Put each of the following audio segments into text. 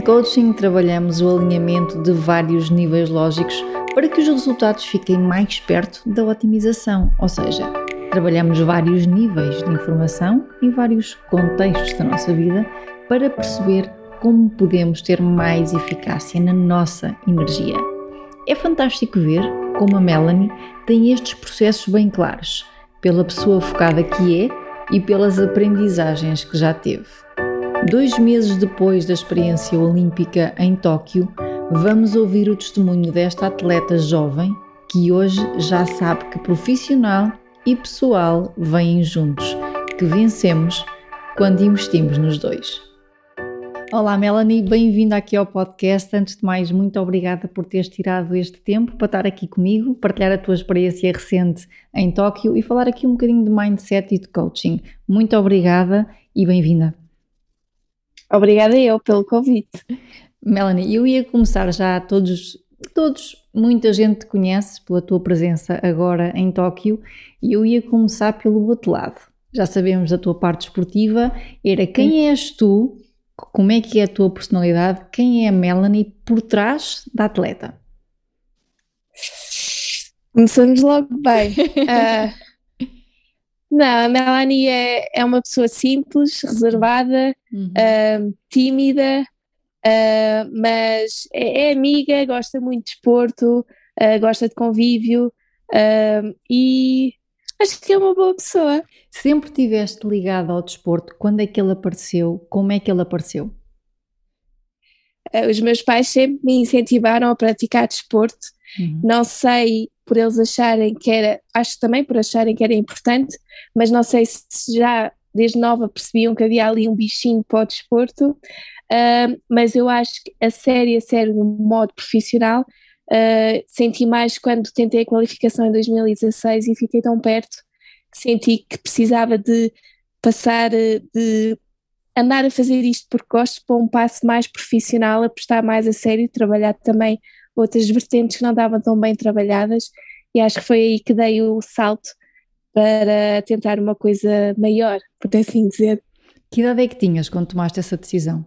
Em coaching, trabalhamos o alinhamento de vários níveis lógicos para que os resultados fiquem mais perto da otimização, ou seja, trabalhamos vários níveis de informação em vários contextos da nossa vida para perceber como podemos ter mais eficácia na nossa energia. É fantástico ver como a Melanie tem estes processos bem claros, pela pessoa focada que é e pelas aprendizagens que já teve. Dois meses depois da experiência olímpica em Tóquio, vamos ouvir o testemunho desta atleta jovem que hoje já sabe que profissional e pessoal vêm juntos, que vencemos quando investimos nos dois. Olá Melanie, bem-vinda aqui ao podcast. Antes de mais, muito obrigada por teres tirado este tempo para estar aqui comigo, partilhar a tua experiência recente em Tóquio e falar aqui um bocadinho de mindset e de coaching. Muito obrigada e bem-vinda. Obrigada eu pelo convite. Melanie, eu ia começar já todos, todos, muita gente te conhece pela tua presença agora em Tóquio e eu ia começar pelo outro lado. Já sabemos da tua parte esportiva, era quem és tu, como é que é a tua personalidade, quem é a Melanie por trás da atleta? Começamos logo bem. uh, Não, a Melanie é, é uma pessoa simples, reservada, uhum. uh, tímida, uh, mas é, é, amiga, gosta muito de desporto, uh, gosta de convívio e acho que é uma boa pessoa. Sempre tiveste ligado ao desporto, quando é que ele apareceu? Como é que ele apareceu? Os meus pais sempre me incentivaram a praticar desporto. Uhum. Não sei por eles acharem que era, acho também por acharem que era importante, mas não sei se já desde nova percebiam que havia ali um bichinho para o desporto, uh, mas eu acho que a série, a série no modo profissional, uh, senti mais quando tentei a qualificação em 2016 e fiquei tão perto que senti que precisava de passar, de andar a fazer isto porque gosto para um passo mais profissional, apostar mais a sério, trabalhar também outras vertentes que não estavam tão bem trabalhadas e acho que foi aí que dei o salto para tentar uma coisa maior, por assim dizer. Que idade é que tinhas quando tomaste essa decisão?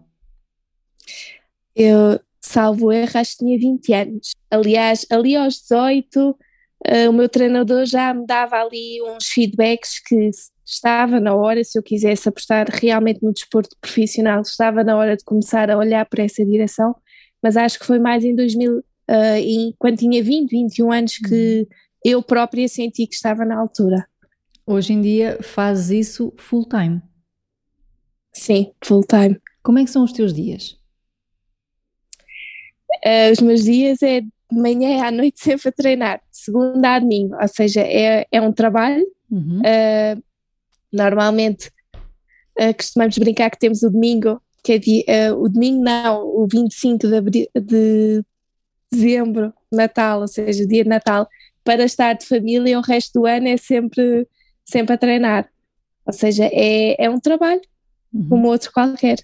Eu, salvo erro, acho que tinha 20 anos. Aliás, ali aos 18, uh, eh, o meu treinador já me dava ali uns feedbacks que estava na hora, se eu quisesse apostar realmente no desporto profissional, estava na hora de começar a olhar para essa direção, mas acho que foi mais em 2000, uh, e quando tinha 20, 21 anos que uhum. eu própria senti que estava na altura. Hoje em dia fazes isso full time? Sim, full time. Como é que são os teus dias? Uh, os meus dias é de manhã à noite sempre a treinar, de segunda a domingo, ou seja, é, é um trabalho. Uhum. Uh, normalmente uh, costumamos brincar que temos o domingo, que é dia, o domingo não, o 25 de, abril, de dezembro, Natal, ou seja, dia de Natal, para estar de família o resto do ano é sempre, sempre a treinar. Ou seja, é, é um trabalho uhum. como outro qualquer.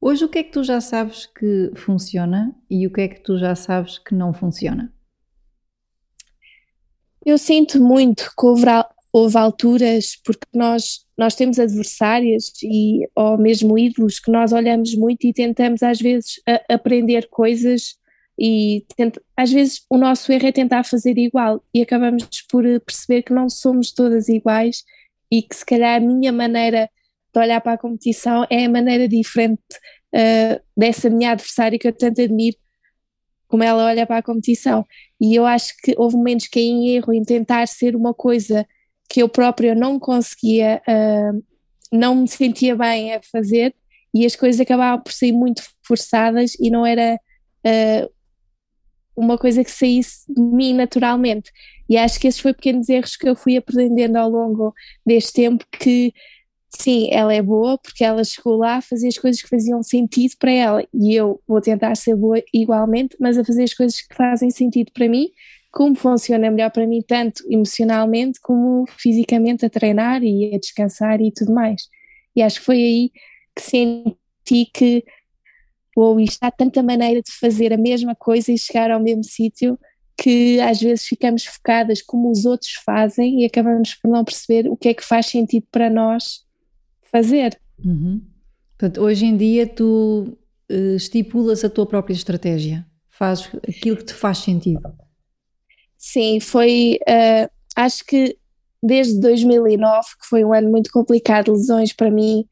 Hoje o que é que tu já sabes que funciona e o que é que tu já sabes que não funciona? Eu sinto muito que houve, houve alturas, porque nós, nós temos adversárias e, ou mesmo ídolos que nós olhamos muito e tentamos às vezes a, aprender coisas e tenta, às vezes o nosso erro é tentar fazer igual e acabamos por perceber que não somos todas iguais e que se calhar a minha maneira de olhar para a competição é a maneira diferente uh, dessa minha adversária que eu tanto admiro como ela olha para a competição. E eu acho que houve momentos que em erro em tentar ser uma coisa que eu própria não conseguia uh, não me sentia bem a fazer e as coisas acabavam por sair muito forçadas e não era uma coisa que saísse de mim naturalmente. E acho que esses foram pequenos erros que eu fui aprendendo ao longo deste tempo que sim, ela é boa porque ela chegou lá a fazer as coisas que faziam sentido para ela e eu vou tentar ser boa igualmente, mas a fazer as coisas que fazem sentido para mim, como funciona melhor para mim, tanto emocionalmente como fisicamente, a treinar e a descansar e tudo mais. E acho que foi aí que senti que ou isto há tanta maneira de fazer a mesma coisa e chegar ao mesmo sítio que às vezes ficamos focadas como os outros fazem e acabamos por não perceber o que é que faz sentido para nós fazer. Uhum. Portanto, hoje em dia tu uh, estipulas a tua própria estratégia, fazes aquilo que te faz sentido. Sim, foi, uh, acho que desde 2009, que foi um ano muito complicado, lesões para mim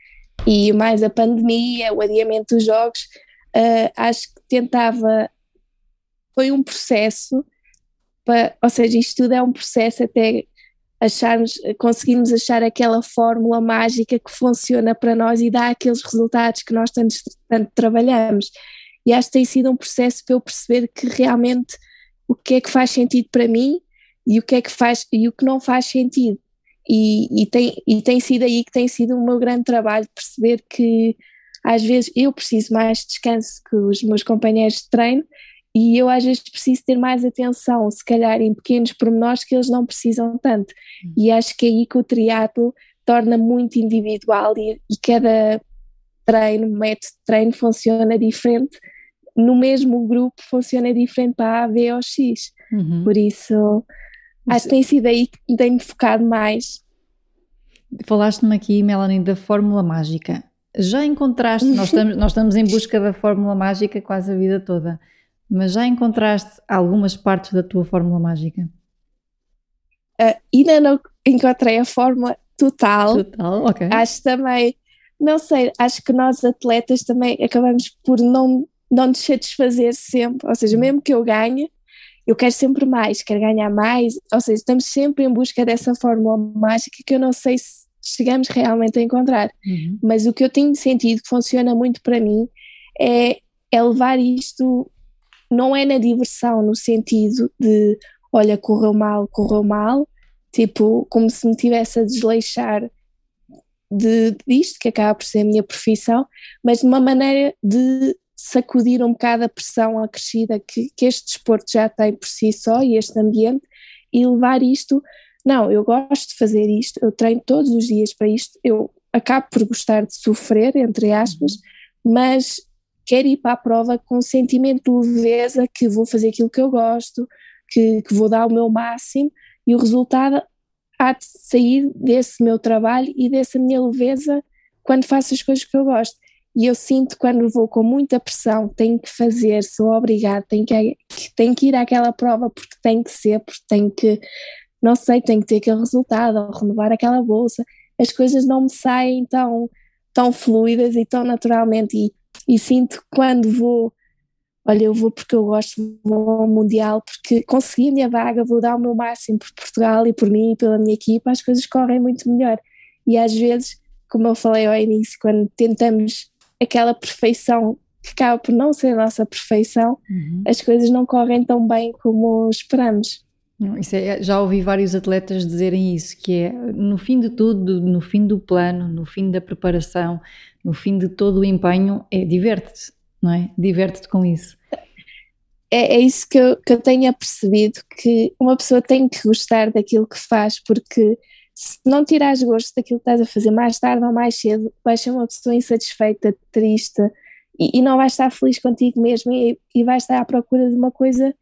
e mais a pandemia, o adiamento dos jogos, uh, acho que tentava, foi um processo, para, ou seja, isto tudo é um processo até acharmos, conseguirmos achar aquela fórmula mágica que funciona para nós e dá aqueles resultados que nós tanto, tanto trabalhamos. E acho que tem sido um processo para eu perceber que realmente o que é que faz sentido para mim e o que é que faz e o que não faz sentido. E, e, tem, e tem sido aí que tem sido o meu grande trabalho perceber que às vezes eu preciso mais de descanso que os meus companheiros de treino e eu às vezes preciso ter mais atenção, se calhar em pequenos pormenores que eles não precisam tanto. Uhum. E acho que é aí que o triatlo torna muito individual e, e cada treino, método de treino funciona diferente. No mesmo grupo funciona diferente para A, B ou X. Uhum. Por isso, acho que tem sido aí que tenho focado mais. Falaste-me aqui, Melanie, da fórmula mágica. Já encontraste, nós estamos, nós estamos em busca da fórmula mágica quase a vida toda. Mas já encontraste algumas partes da tua fórmula mágica? Uh, ainda não encontrei a fórmula total. Total, ok. Acho também, não sei, acho que nós atletas também acabamos por não, não nos satisfazer sempre. Ou seja, mesmo que eu ganhe, eu quero sempre mais, quero ganhar mais. Ou seja, estamos sempre em busca dessa fórmula mágica que eu não sei se chegamos realmente a encontrar. Uhum. Mas o que eu tenho sentido que funciona muito para mim é, é levar isto não é na diversão, no sentido de olha, correu mal, correu mal, tipo, como se me tivesse a desleixar de, disto, que acaba por ser a minha profissão, mas de uma maneira de sacudir um bocado a pressão acrescida que, que este desporto já tem por si só e este ambiente e levar isto, não, eu gosto de fazer isto, eu treino todos os dias para isto, eu acabo por gostar de sofrer, entre aspas, mas quero ir para a prova com um sentimento de leveza que vou fazer aquilo que eu gosto, que, que vou dar o meu máximo e o resultado há de sair desse meu trabalho e dessa minha leveza quando faço as coisas que eu gosto. E eu sinto quando vou com muita pressão, tenho que fazer, sou obrigada, tenho que, tenho que ir àquela prova porque tem que ser, porque tenho que, não sei, tenho que ter aquele resultado, ou renovar aquela bolsa. As coisas não me saem tão, tão fluidas e tão naturalmente. E e sinto que quando vou, olha, eu vou porque eu gosto, vou ao Mundial, porque consegui a minha vaga, vou dar o meu máximo por Portugal e por mim e pela minha equipa, as coisas correm muito melhor. E às vezes, como eu falei ao início, quando tentamos aquela perfeição que acaba por não ser a nossa perfeição, uhum. as coisas não correm tão bem como esperamos. É, já ouvi vários atletas dizerem isso, que é no fim de tudo, no fim do plano, no fim da preparação, no fim de todo o empenho, é diverte-te, não é? Diverte-te com isso. É, é isso que eu, que eu tenho percebido, que uma pessoa tem que gostar daquilo que faz, porque se não tirares gosto daquilo que estás a fazer mais tarde ou mais cedo, vais ser uma pessoa insatisfeita, triste e, e não vais estar feliz contigo mesmo e, e vais estar à procura de uma coisa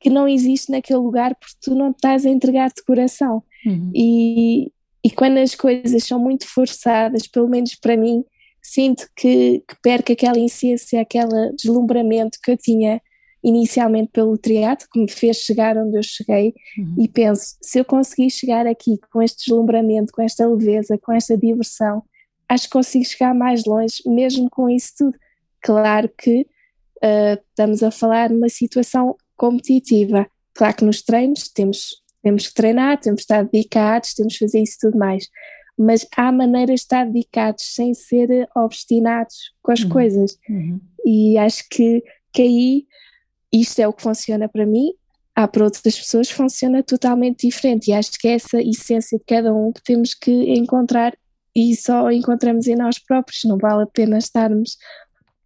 que não existe naquele lugar porque tu não estás a entregar de coração. Uhum. E, e quando as coisas são muito forçadas, pelo menos para mim, sinto que, que perco aquela essência, aquele deslumbramento que eu tinha inicialmente pelo triatlo, que me fez chegar onde eu cheguei, uhum. e penso, se eu conseguir chegar aqui com este deslumbramento, com esta leveza, com esta diversão, acho que consigo chegar mais longe, mesmo com isso tudo. Claro que uh, estamos a falar de uma situação competitiva. Claro que nos treinos temos, temos que treinar, temos que estar dedicados, temos que fazer isso tudo mais, mas há maneiras de estar dedicados sem ser obstinados com as uhum. coisas. Uhum. E acho que, que aí isto é o que funciona para mim, há para outras pessoas funciona totalmente diferente e acho que é essa essência de cada um que temos que encontrar e só encontramos em nós próprios, não vale a pena estarmos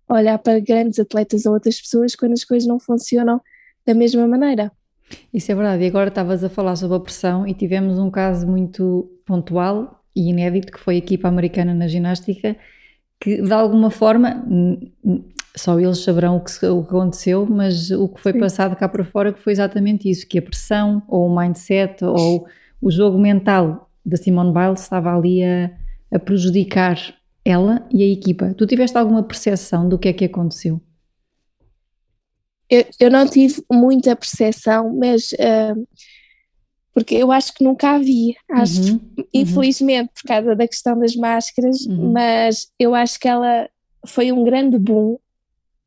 a olhar para grandes atletas ou outras pessoas quando as coisas não funcionam da mesma maneira. Isso é verdade, e agora estavas a falar sobre a pressão e tivemos um caso muito pontual e inédito que foi a equipa americana na ginástica que de alguma forma só eles saberão o que, o que aconteceu, mas o que foi Sim. passado cá para fora que foi exatamente isso, que a pressão ou o mindset ou o jogo mental da Simone Biles estava ali a, a prejudicar ela e a equipa. Tu tiveste alguma percepção do que é que aconteceu? Eu, eu não tive muita percepção, mas uh, porque eu acho que nunca havia, acho, uhum, uhum. infelizmente por causa da questão das máscaras, uhum. mas eu acho que ela foi um grande boom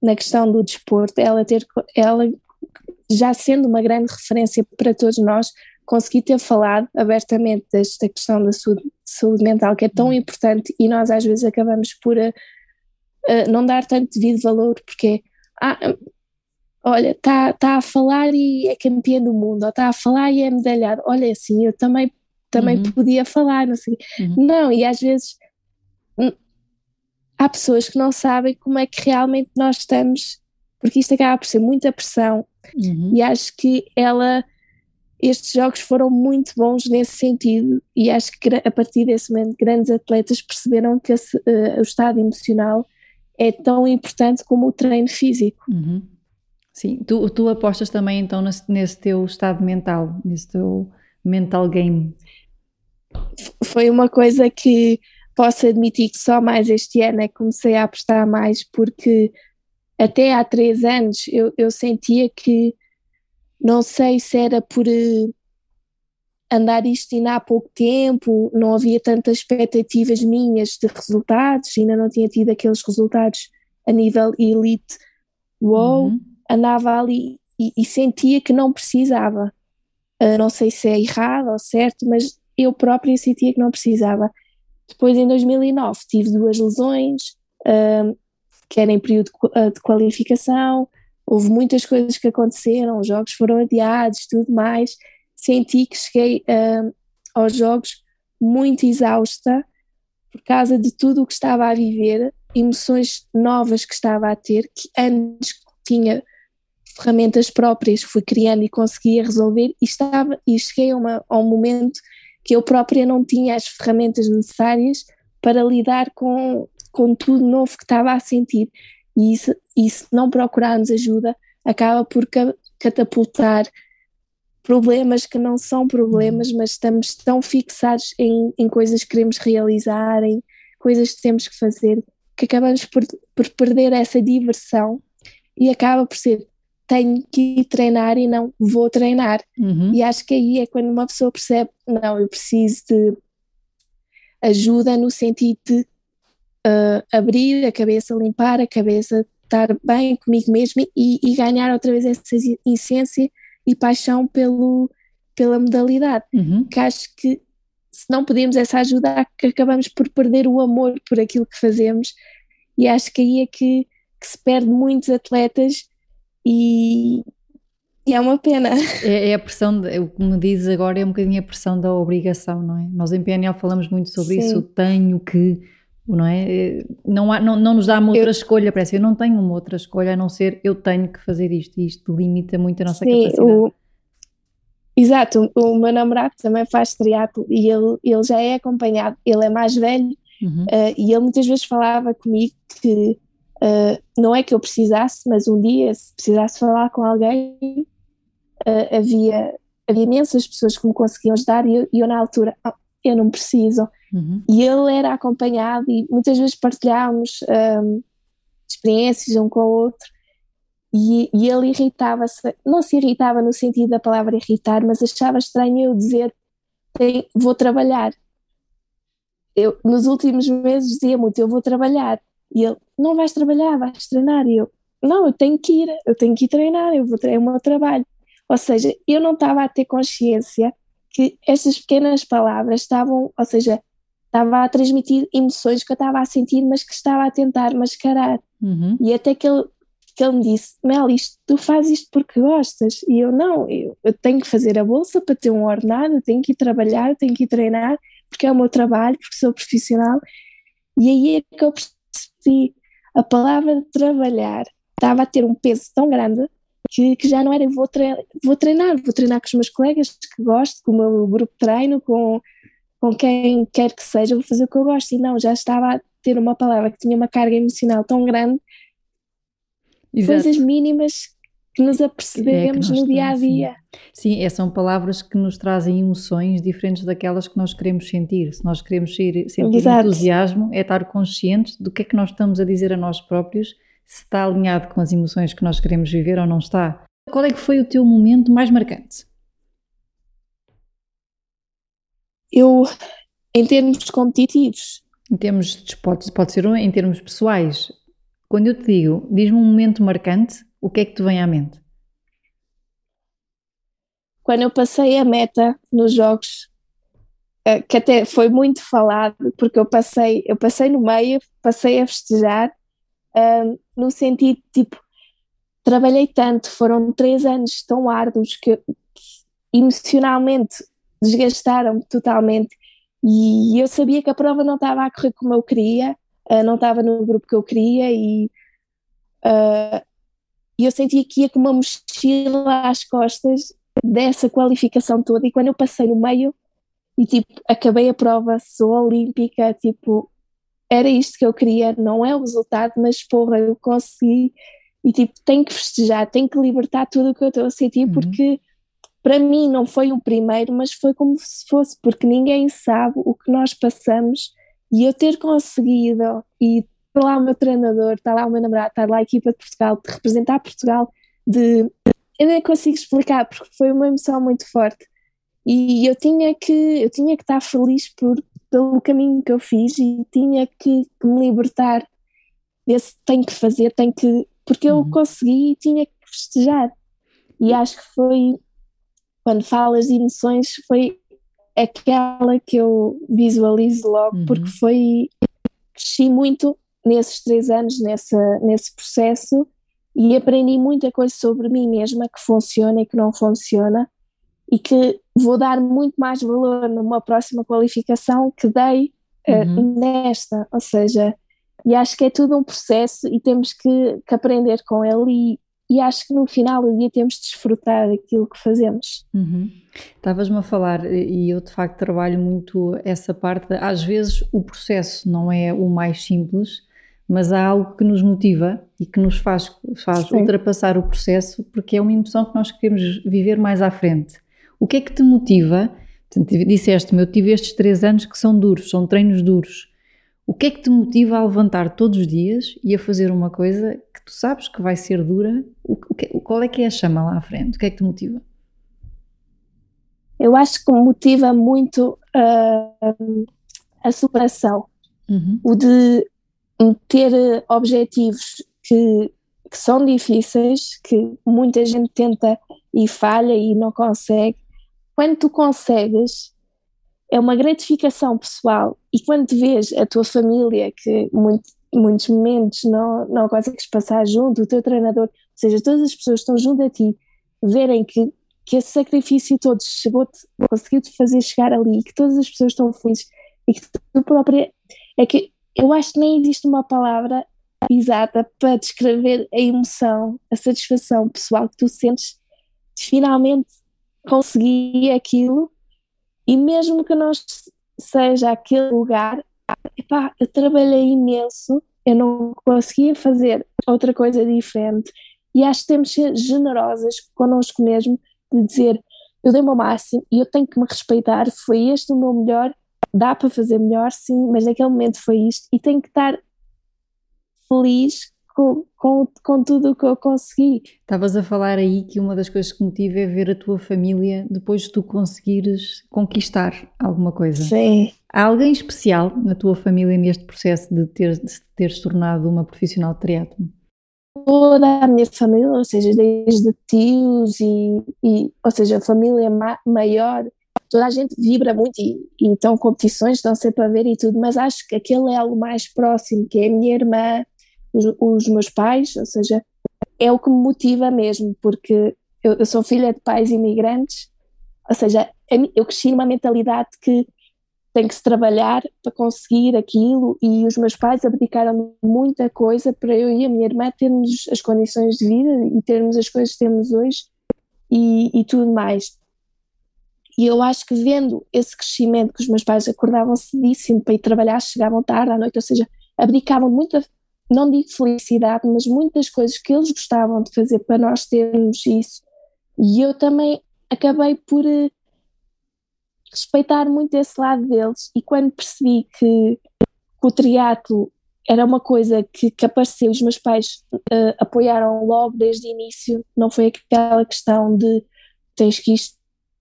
na questão do desporto, ela ter, ela já sendo uma grande referência para todos nós, conseguir ter falado abertamente desta questão da saúde, saúde mental que é tão uhum. importante e nós às vezes acabamos por uh, uh, não dar tanto devido valor porque ah, olha, está tá a falar e é campeã do mundo, ou está a falar e é medalhado, olha assim, eu também, também uhum. podia falar, não sei. Uhum. Não, e às vezes há pessoas que não sabem como é que realmente nós estamos, porque isto acaba por ser muita pressão uhum. e acho que ela, estes jogos foram muito bons nesse sentido e acho que a partir desse momento grandes atletas perceberam que esse, uh, o estado emocional é tão importante como o treino físico. Uhum. Sim, tu, tu apostas também então nesse, nesse teu estado mental, nesse teu mental game. Foi uma coisa que posso admitir que só mais este ano é que comecei a apostar mais, porque até há três anos eu, eu sentia que não sei se era por uh, andar isto ainda há pouco tempo, não havia tantas expectativas minhas de resultados, ainda não tinha tido aqueles resultados a nível elite. Uou, uhum. Andava ali e, e, sentia que não precisava. Uh, não sei se é errado ou certo, mas eu própria sentia que não precisava. Depois, em 2009, tive duas lesões, uh, que era em período de, de qualificação, houve muitas coisas que aconteceram, os jogos foram adiados, tudo mais. Senti que cheguei uh, aos jogos muito exausta por causa de tudo o que estava a viver, emoções novas que estava a ter, que antes tinha ferramentas próprias, fui criando e conseguia resolver, e, estava, e cheguei a, uma, a um momento que eu própria não tinha as ferramentas necessárias para lidar com, com tudo novo que estava a sentir. E, isso, e se não procurarmos ajuda, acaba por catapultar problemas que não são problemas, mas estamos tão fixados em, em coisas que queremos realizar, em coisas que temos que fazer, que acabamos por, por perder essa diversão e acaba por ser tenho que ir treinar e não vou treinar. Uhum. E acho que aí é quando uma pessoa percebe, não, eu preciso de ajuda no sentido de uh, abrir a cabeça, limpar a cabeça, estar bem comigo mesmo e, e ganhar outra vez essa essência e paixão pelo, pela modalidade. Uhum. Que acho que se não pedimos essa ajuda, acabamos por perder o amor por aquilo que fazemos. E acho que aí é que, que se perde muitos atletas e, e é uma pena. É, é, a pressão, de, o que me dizes agora é um bocadinho a pressão da obrigação, não é? Nós em PNL falamos muito sobre Sim. isso, tenho que, não é? Não, há, não, não nos dá uma outra eu, escolha, parece, eu não tenho uma outra escolha a não ser eu tenho que fazer isto, e isto limita muito a nossa Sim, capacidade. O, exato, o, o meu namorado também faz triatlo e ele, ele já é acompanhado, ele é mais velho uhum. uh, e ele muitas vezes falava comigo que Uh, não é que eu precisasse, mas um dia, se precisasse falar com alguém, uh, havia, havia imensas pessoas que me conseguiam ajudar e eu, eu na altura, oh, eu não preciso. Uhum. E ele era acompanhado e muitas vezes partilhávamos um, experiências um com o outro. E, e ele irritava-se, não se irritava no sentido da palavra irritar, mas achava estranho eu dizer: vou trabalhar. Eu, nos últimos meses dizia muito: eu vou trabalhar. E ele, não vais trabalhar, vais treinar. E eu, não, eu tenho que ir, eu tenho que ir treinar, eu vou treinar é o meu trabalho. Ou seja, eu não estava a ter consciência que estas pequenas palavras estavam, ou seja, estava a transmitir emoções que eu estava a sentir, mas que estava a tentar mascarar. Uhum. E até que ele que ele me disse, Mel, isto, tu fazes isto porque gostas, e eu não, eu, eu tenho que fazer a bolsa para ter um ordenado, tenho que ir trabalhar, tenho que ir treinar, porque é o meu trabalho, porque sou profissional, e aí é que eu percebi, a palavra trabalhar estava a ter um peso tão grande que, que já não era vou treinar, vou treinar, vou treinar com os meus colegas que gosto, com o meu grupo de treino, com, com quem quer que seja, vou fazer o que eu gosto. E não, já estava a ter uma palavra que tinha uma carga emocional tão grande, Exato. coisas mínimas que nos apercebemos é que no dia a dia. Sim. sim, é, são palavras que nos trazem emoções diferentes daquelas que nós queremos sentir. Se nós queremos sentir Exato. entusiasmo, é estar conscientes do que é que nós estamos a dizer a nós próprios se está alinhado com as emoções que nós queremos viver ou não está. Qual é que foi o teu momento mais marcante? Eu, em termos competitivos. Em termos de pode ser em termos pessoais. Quando eu te digo, diz-me um momento marcante, o que é que te vem à mente? Quando eu passei a meta nos jogos, eh, que até foi muito falado, porque eu passei, eu passei no meio, passei a festejar um, no sentido tipo, trabalhei tanto, foram três anos tão árduos que emocionalmente desgastaram-me totalmente e eu sabia que a prova não estava a correr como eu queria, uh, não estava no grupo que eu queria e uh, eu sentia que ia com uma mochila às costas dessa qualificação toda e quando eu passei no meio e tipo acabei a prova, sou olímpica, tipo era isto que eu queria, não é o resultado, mas porra, eu consegui e tipo, tenho que festejar, tenho que libertar tudo o que eu estou a sentir, uhum. porque para mim não foi o primeiro, mas foi como se fosse, porque ninguém sabe o que nós passamos e eu ter conseguido e está lá o meu treinador, está lá o meu namorado, está lá a equipa de Portugal, de representar Portugal, de eu nem consigo explicar porque foi uma emoção muito forte e eu tinha que eu tinha que estar feliz por pelo caminho que eu fiz e tinha que, me libertar desse tenho que fazer, tenho que. Porque eu uhum. consegui e tinha que festejar. E acho que foi, quando falas de emoções, foi aquela que eu visualizo logo, uhum. porque foi. Cresci muito nesses três anos, nessa, nesse processo, e aprendi muita coisa sobre mim mesma que funciona e que não funciona e que vou dar muito mais valor numa próxima qualificação que dei uh, uhum. nesta, ou seja, e acho que é tudo um processo e temos que, que aprender com ele e, e, acho que no final do dia temos de desfrutar daquilo que fazemos. Uhum. Estavas-me a falar e eu de facto trabalho muito essa parte, às vezes o processo não é o mais simples, mas há algo que nos motiva e que nos faz, faz ultrapassar o processo porque é uma emoção que nós queremos viver mais à frente. O que é que te motiva? Disseste-me, eu tive estes três anos que são duros, são treinos duros. O que é que te motiva a levantar todos os dias e a fazer uma coisa que tu sabes que vai ser dura? O, que, qual é que é a chama lá à frente? O que é que te motiva? Eu acho que me motiva muito uh, a superação, uhum. o de ter objetivos que, que são difíceis, que muita gente tenta e falha e não consegue, quando tu consegues, é uma gratificação pessoal e quando vês a tua família, que muito, muitos momentos não, não consegues passar junto, o teu treinador, ou seja, todas as pessoas estão junto a ti, verem que, que esse sacrifício todo chegou-te, conseguiu-te fazer chegar ali, que todas as pessoas estão felizes e que tu própria. É que eu acho que nem existe uma palavra exata para descrever a emoção, a satisfação pessoal que tu sentes de finalmente consegui aquilo. E mesmo que não seja aquele lugar, epá, eu trabalhei imenso, eu não conseguia fazer outra coisa diferente. E acho que temos de ser generosas connosco mesmo de dizer eu dei o meu máximo e eu tenho que me respeitar, foi este o meu melhor, dá para fazer melhor sim, mas naquele momento foi isto e tenho que estar feliz com, com, com tudo o que eu consegui. Estavas a falar aí que uma das coisas que motiva é ver a tua família depois de tu conseguires conquistar alguma coisa. Sim. Há alguém especial na tua família neste processo de ter de teres tornado uma profissional de triatlo? Toda a minha família, ou seja, desde tios e, e ou seja, a família ma maior, toda a gente vibra muito e, e competições, estão sempre a ver e tudo, mas acho que aquele é algo mais próximo, que é a minha irmã, os, os meus pais, ou seja, é o que me motiva mesmo, porque eu, eu sou filha de pais imigrantes, ou seja, eu cresci numa mentalidade que tem que se trabalhar para conseguir aquilo e os meus pais abdicaram muita coisa para eu e a minha irmã termos as condições de vida e termos as coisas que temos hoje e, e tudo mais. E eu acho que vendo esse crescimento que os meus pais acordavam cedíssimo para ir trabalhar, chegavam tarde à noite, ou seja, abdicavam muita, não digo felicidade, mas muitas coisas que eles gostavam de fazer para nós termos isso. E eu também acabei por uh, respeitar muito esse lado deles. E quando percebi que, que o triatlo era uma coisa que, que apareceu, os meus pais uh, apoiaram logo desde o início, não foi aquela questão de tens que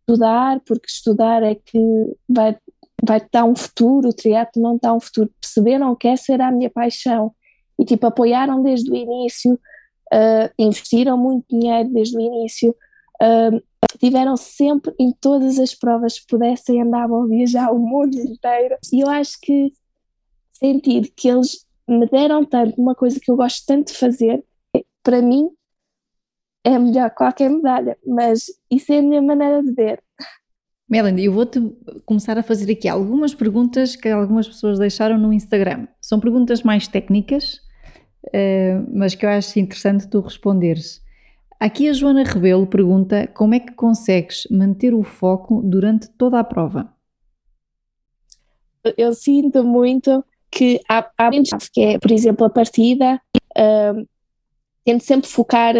estudar, porque estudar é que vai, vai dar um futuro, o triatlo não dá um futuro. Perceberam que essa era a minha paixão e tipo apoiaram desde o início, uh, investiram muito dinheiro desde o início, uh, tiveram sempre em todas as provas que pudessem, andavam a viajar o mundo inteiro. E eu acho que sentir que eles me deram tanto, uma coisa que eu gosto tanto de fazer, para mim é melhor que qualquer medalha, mas isso é a minha maneira de ver. Melanie, eu vou-te começar a fazer aqui algumas perguntas que algumas pessoas deixaram no Instagram. São perguntas mais técnicas, eh, mas que eu acho interessante tu responderes. Aqui a Joana Rebelo pergunta como é que consegues manter o foco durante toda a prova? Eu sinto muito que há, há que é, por exemplo, a partida, uh, tento sempre focar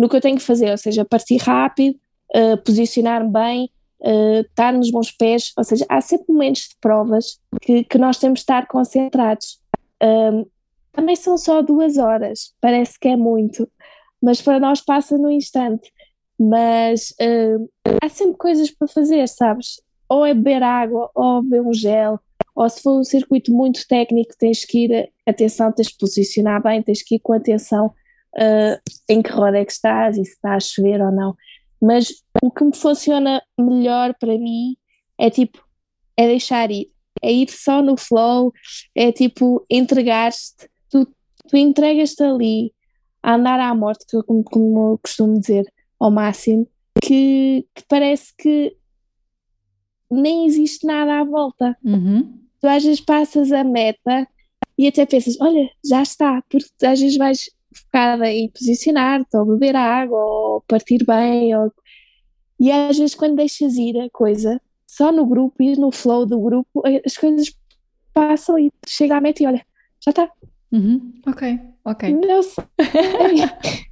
no que eu tenho que fazer, ou seja, partir rápido, uh, posicionar-me bem, uh, estar nos bons pés, ou seja, há sempre momentos de provas que, que nós temos de estar concentrados. Uh, também são só duas horas, parece que é muito, mas para nós passa no instante. Mas uh, há sempre coisas para fazer, sabes? Ou é beber água, ou beber um gel, ou se for um circuito muito técnico, tens que ir, atenção, tens que posicionar bem, tens que ir com atenção uh, em que roda é que estás e se está a chover ou não. Mas o que me funciona melhor para mim é tipo, é deixar ir, é ir só no flow, é tipo entregar-te, tu, tu entregas-te ali, a andar à morte, como, como eu costumo dizer, ao máximo, que, que parece que nem existe nada à volta. Uhum. Tu às vezes passas a meta e até pensas, olha, já está, porque às vezes vais focada em posicionar-te, ou beber água, ou partir bem, ou... e às vezes quando deixas ir a coisa, só no grupo e no flow do grupo, as coisas passam e chega à meta e olha, já está. Uhum. Ok, ok. Não sei.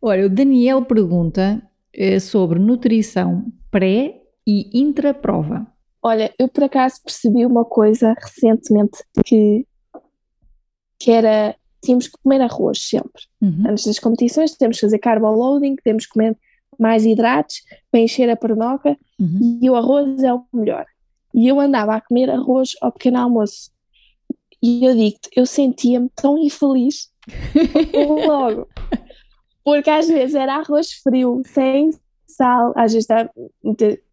Olha, o Daniel pergunta eh, sobre nutrição pré e intra-prova. Olha, eu por acaso percebi uma coisa recentemente que, que era tínhamos que comer arroz sempre. Uhum. Antes das competições temos que fazer carbo loading, temos que comer mais hidratos para encher a pernoca uhum. e o arroz é o melhor. E eu andava a comer arroz ao pequeno almoço. E eu digo-te, eu sentia-me tão infeliz logo. Porque às vezes era arroz frio, sem sal. Às vezes tá,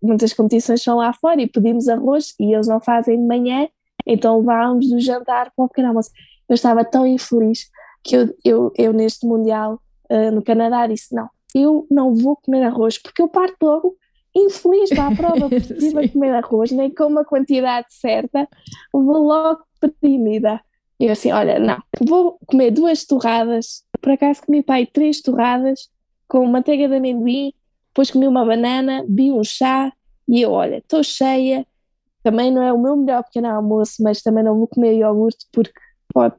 muitas competições são lá fora e pedimos arroz e eles não fazem de manhã, então levávamos do jantar para o pequeno almoço. Eu estava tão infeliz que eu, eu, eu neste Mundial uh, no Canadá disse: não, eu não vou comer arroz porque eu parto logo infeliz para a prova, porque comer arroz, nem com uma quantidade certa, vou logo deprimida. E eu assim, olha, não, vou comer duas torradas, por acaso comi pai três torradas com manteiga de amendoim, depois comi uma banana, vi um chá e eu, olha, estou cheia, também não é o meu melhor pequeno almoço, mas também não vou comer iogurte porque pode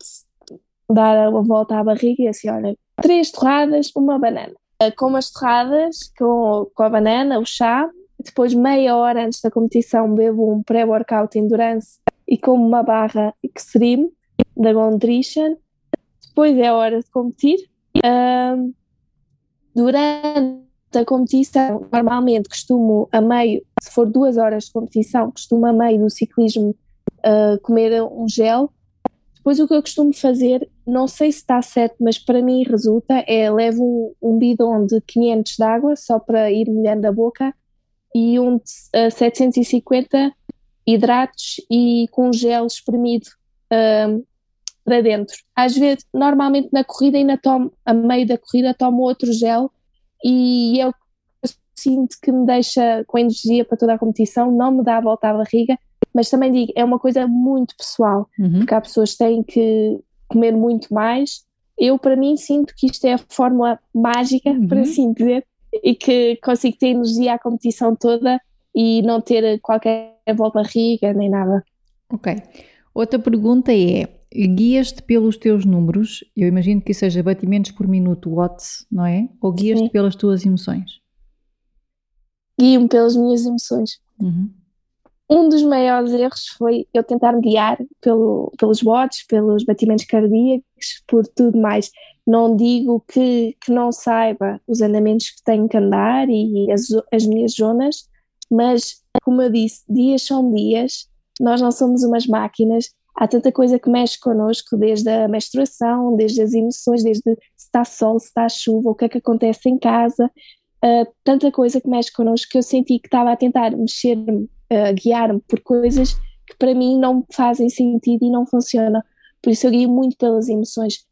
dar uma volta à barriga e assim, olha, três torradas, uma banana. Com as torradas, com, com a banana, o chá, depois meia hora antes da competição bebo um pré-workout endurance e como uma barra extreme da Gondrition. Depois é hora de competir. Um, durante a competição, normalmente costumo a meio, se for duas horas de competição, costumo a meio do ciclismo uh, comer um gel. Depois o que eu costumo fazer, não sei se está certo, mas para mim resulta, é levo um, bidon de 500 de água só para ir molhando a boca e um de uh, 750 hidratos e com gel espremido. Um, para dentro. Às vezes, normalmente na corrida ainda tomo, a meio da corrida tomo outro gel e eu sinto que me deixa com energia para toda a competição, não me dá a volta à barriga, mas também digo, é uma coisa muito pessoal, uhum. porque há pessoas que têm que comer muito mais. Eu, para mim, sinto que isto é a fórmula mágica, uhum. por assim dizer, e que consigo ter energia à competição toda e não ter qualquer volta à barriga nem nada. Ok. Outra pergunta é: guias-te pelos teus números? Eu imagino que seja batimentos por minuto watts, não é? Ou guias-te pelas tuas emoções? Guio-me pelas minhas emoções. Uhum. Um dos maiores erros foi eu tentar me guiar pelo, pelos watts, pelos batimentos cardíacos, por tudo mais. Não digo que, que não saiba os andamentos que tenho que andar e as, as minhas zonas, mas, como eu disse, dias são dias. Nós não somos umas máquinas, há tanta coisa que mexe connosco, desde a menstruação, desde as emoções, desde se está sol, se está chuva, o que é que acontece em casa, uh, tanta coisa que mexe connosco que eu senti que estava a tentar mexer-me, guiar-me por coisas que para mim não fazem sentido e não funcionam. Por isso eu guio muito pelas emoções.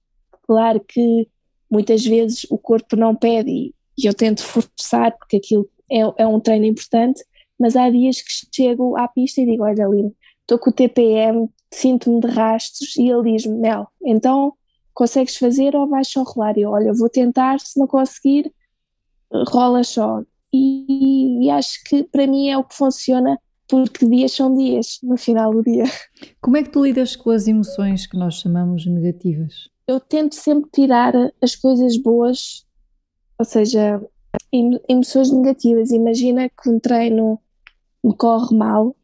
Claro que muitas vezes o corpo não pede e, eu tento forçar porque aquilo é, é um treino importante, mas há dias que chego à pista e digo: Olha, Aline, estou com o TPM, sinto-me de rastros, e ele diz-me: Mel, então consegues fazer ou vais só rolar? E eu, olha, vou tentar, se não conseguir, rola só. E, e acho que para mim é o que funciona, porque dias são dias no final do dia. Como é que tu lidas com as emoções que nós chamamos negativas? Eu tento sempre tirar as coisas boas, ou seja, emoções negativas. Imagina que um treino me corre mal,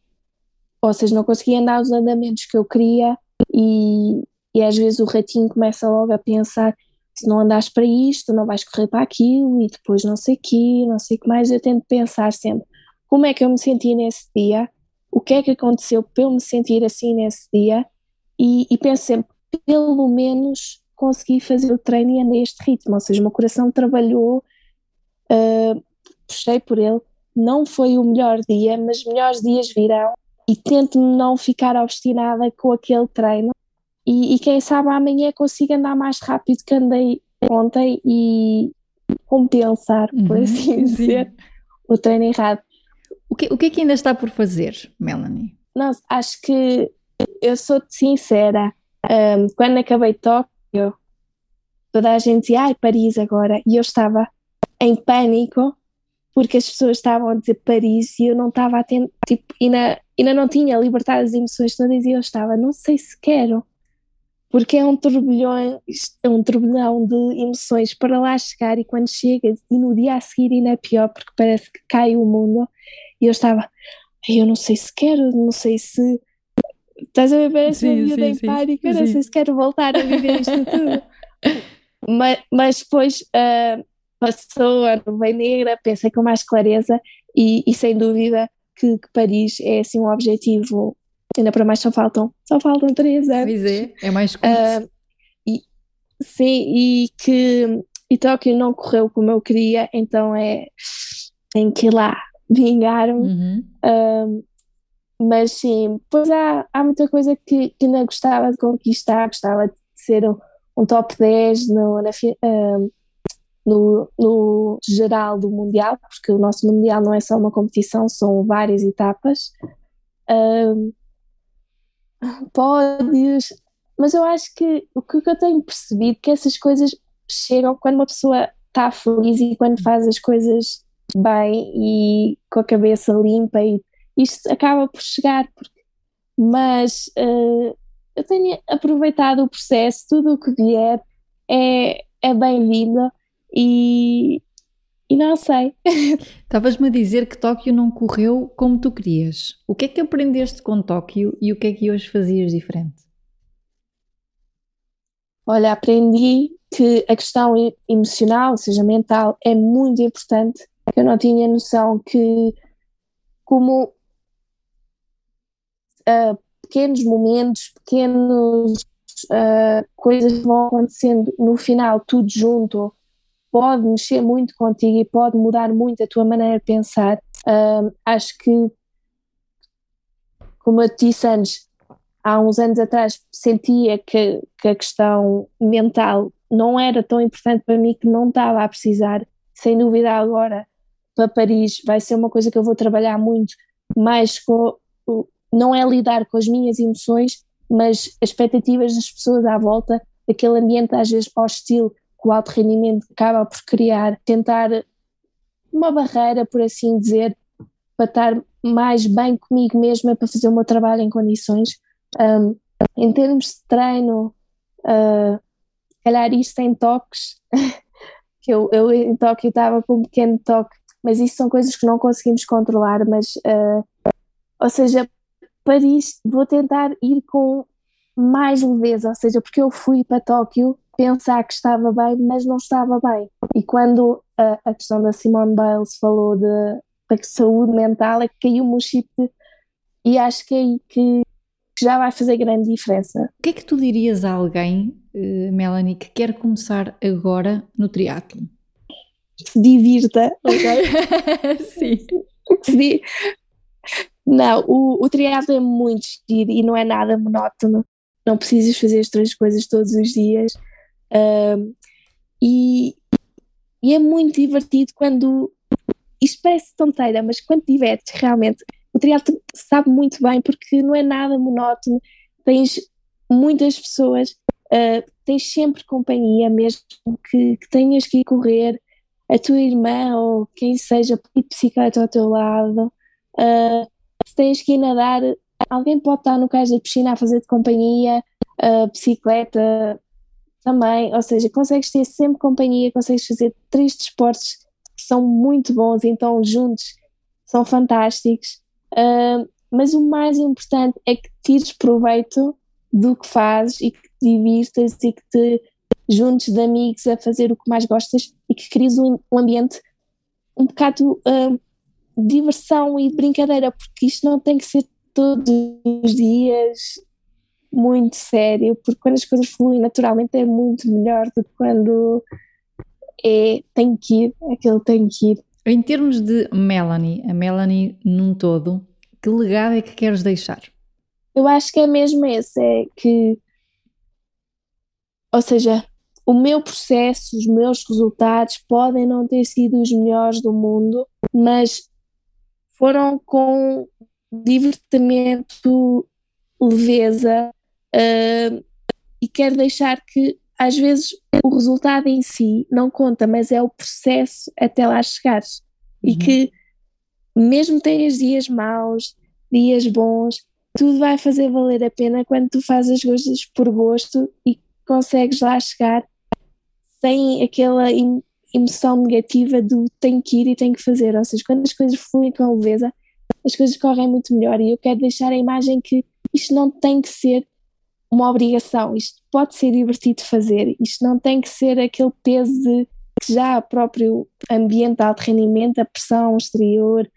ou seja, não consegui andar os andamentos que eu queria e, e às vezes o ratinho começa logo a pensar se não andares para isto, não vais correr para aquilo e depois não sei o quê, não sei o que mais, eu tento pensar sempre como é que eu me senti nesse dia, o que é que aconteceu para eu me sentir assim nesse dia? E, e penso sempre, pelo menos consegui fazer o treino e andei este ritmo, ou seja, o meu coração trabalhou, uh, puxei por ele, não foi o melhor dia, mas melhores dias virão. E tento não ficar obstinada com aquele treino. E, e quem sabe amanhã consigo andar mais rápido que andei ontem e compensar, por uhum, assim dizer, o treino errado. O que, o que é que ainda está por fazer, Melanie? Não, acho que eu sou sincera. Um, quando acabei Tóquio, toda a gente dizia, ai, Paris agora, e eu estava em pânico porque as pessoas estavam a dizer Paris e eu não estava a ter, tipo, ainda, ainda não tinha libertado as emoções todas e eu estava, não sei se quero, porque é um turbilhão, é um turbilhão de emoções para lá chegar e quando chegas e no dia a seguir ainda é pior porque parece que cai o mundo. E eu estava, eu não sei se quero, não sei se estás a ver, parece sim, uma vida em pânico, eu não sei se quero voltar a viver isto tudo. mas, mas depois uh, passou a nuvem negra, pensei com mais clareza e, e sem dúvida que, que, Paris é assim um objetivo, ainda para mais só faltam, só faltam três anos. Pois é, é mais curto. Uh, e, sim, e que e Tóquio não correu como eu queria, então é tem que ir lá vingar-me. Uhum. Uh, mas sim, pois há, há muita coisa que, que ainda gostava de conquistar, gostava de ser um, um top 10 no, na, uh, no, no geral do Mundial, porque o nosso Mundial não é só uma competição, são várias etapas. Um, pódios, mas eu acho que o que eu tenho percebido é que essas coisas chegam quando uma pessoa está feliz e quando faz as coisas bem e com a cabeça limpa e isto acaba por chegar porque, mas uh, eu tenho aproveitado o processo, tudo o que vier é, é bem-vindo e, e não sei. Estavas-me a dizer que Tóquio não correu como tu querias. O que é que aprendeste com Tóquio e o que é que hoje fazias diferente? Olha, aprendi que a questão emocional, ou seja, mental, é muito importante. Eu não tinha noção que, como uh, pequenos momentos, pequenas uh, coisas vão acontecendo no final, tudo junto, pode mexer muito contigo e pode mudar muito a tua maneira de pensar. acho que, como eu te disse antes, há uns anos atrás sentia que, que a questão mental não era tão importante para mim, que não estava a precisar. Sem dúvida, agora para Paris vai ser uma coisa que eu vou trabalhar muito mais com. Não é lidar com as minhas emoções, mas as expectativas das pessoas à volta, aquele ambiente às vezes hostil que o alto rendimento acaba por criar, tentar uma barreira, por assim dizer, para estar mais bem comigo mesma, para fazer o meu trabalho em condições. Um, em termos de treino, uh, calhar isto tem toques, que eu, eu em Tóquio estava com um pequeno toque, mas isso são coisas que não conseguimos controlar, mas, uh, ou seja, Paris vou tentar ir com mais leveza, ou seja, porque eu fui para Tóquio pensar que estava bem, mas não estava bem. E quando a, a questão da Simone Biles falou de, da saúde mental, é que caiu-me o chip e acho que é aí que, já vai fazer grande diferença. O que é que tu dirias a alguém, uh, Melanie, que quer começar agora no triatlo? Se divirta, ok? Sim. Se, não, o, o triatlo é muito giro e não é nada monótono. Não precisas fazer as três coisas todos os dias. E, e é muito divertido quando. Isto parece tonteira, mas quando divertes realmente, o triatlo sabe muito bem porque não é nada monótono. Tens muitas pessoas, uh, tens sempre companhia, mesmo que, que tenhas que ir correr, a tua irmã ou quem seja, de bicicleta ao teu lado. Uh, se tens que ir nadar, alguém pode estar no cais da piscina a fazer de companhia, a bicicleta também, ou seja, consegues ter sempre companhia, consegues fazer três desportos que são muito bons, então juntos são fantásticos. Uh, mas o mais importante é que tires proveito do que fazes e que te divirtas e que te juntes de amigos a fazer o que mais gostas e que cries um, um ambiente um bocado uh, diversão e brincadeira, porque isto não tem que ser todos os dias muito sério, porque quando as coisas fluem naturalmente é muito melhor do que quando é tem que ir, aquele tem que ir. Em termos de Melanie, a Melanie num todo, que legado é que queres deixar? Eu acho que é mesmo esse, é que, ou seja, o meu processo, os meus resultados podem não ter sido os melhores do mundo, mas foram com divertimento, leveza uh, e quero deixar que às vezes o resultado em si não conta, mas é o processo até lá chegares uhum. e que mesmo tenhas dias maus, dias bons, tudo vai fazer valer a pena quando tu fazes as coisas por gosto e consegues lá chegar sem aquela emoção negativa do tenho que ir e tenho que fazer. Ou seja, quando as coisas fluem com leveza, as coisas correm muito melhor. E eu quero deixar a imagem que isto não tem que ser uma obrigação, isto pode ser divertido fazer, isto não tem que ser aquele peso de que já o próprio ambiente de alto rendimento, a pressão exterior,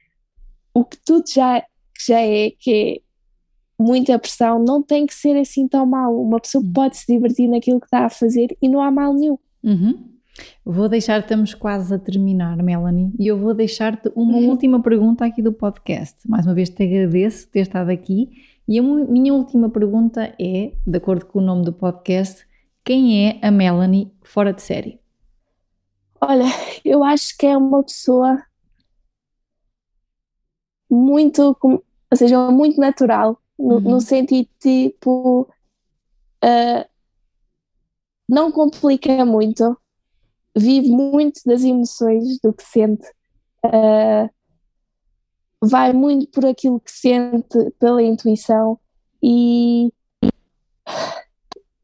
o que tudo já, já é, que é muita pressão, não tem que ser assim tão mal. Uma pessoa uhum. pode se divertir naquilo que está a fazer e não há mal nenhum. Uhum. Vou deixar, estamos quase a terminar, Melanie, e eu vou deixar-te uma uhum. última pergunta aqui do podcast. Mais uma vez te agradeço por ter estado aqui. E a minha última pergunta é, de acordo com o nome do podcast, quem é a Melanie fora de série? Olha, eu acho que é uma pessoa muito, ou seja, muito natural, no, uhum. no sentido tipo, uh, não complica muito, vive muito das emoções do que sente, uh, vai muito por aquilo que sente, pela intuição e,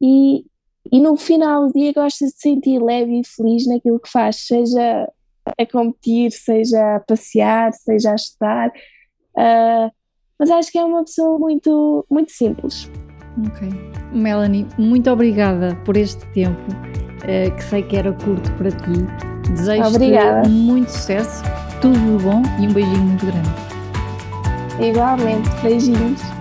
e, e no final do dia gosta de se sentir leve e feliz naquilo que faz, seja a competir, seja a passear, seja a estudar. Uh, mas acho que é uma pessoa muito, muito simples. Ok. Melanie, muito obrigada por este tempo, que sei que era curto para ti. Desejo-te muito sucesso, tudo de bom e um beijinho muito grande. Igualmente, beijinhos.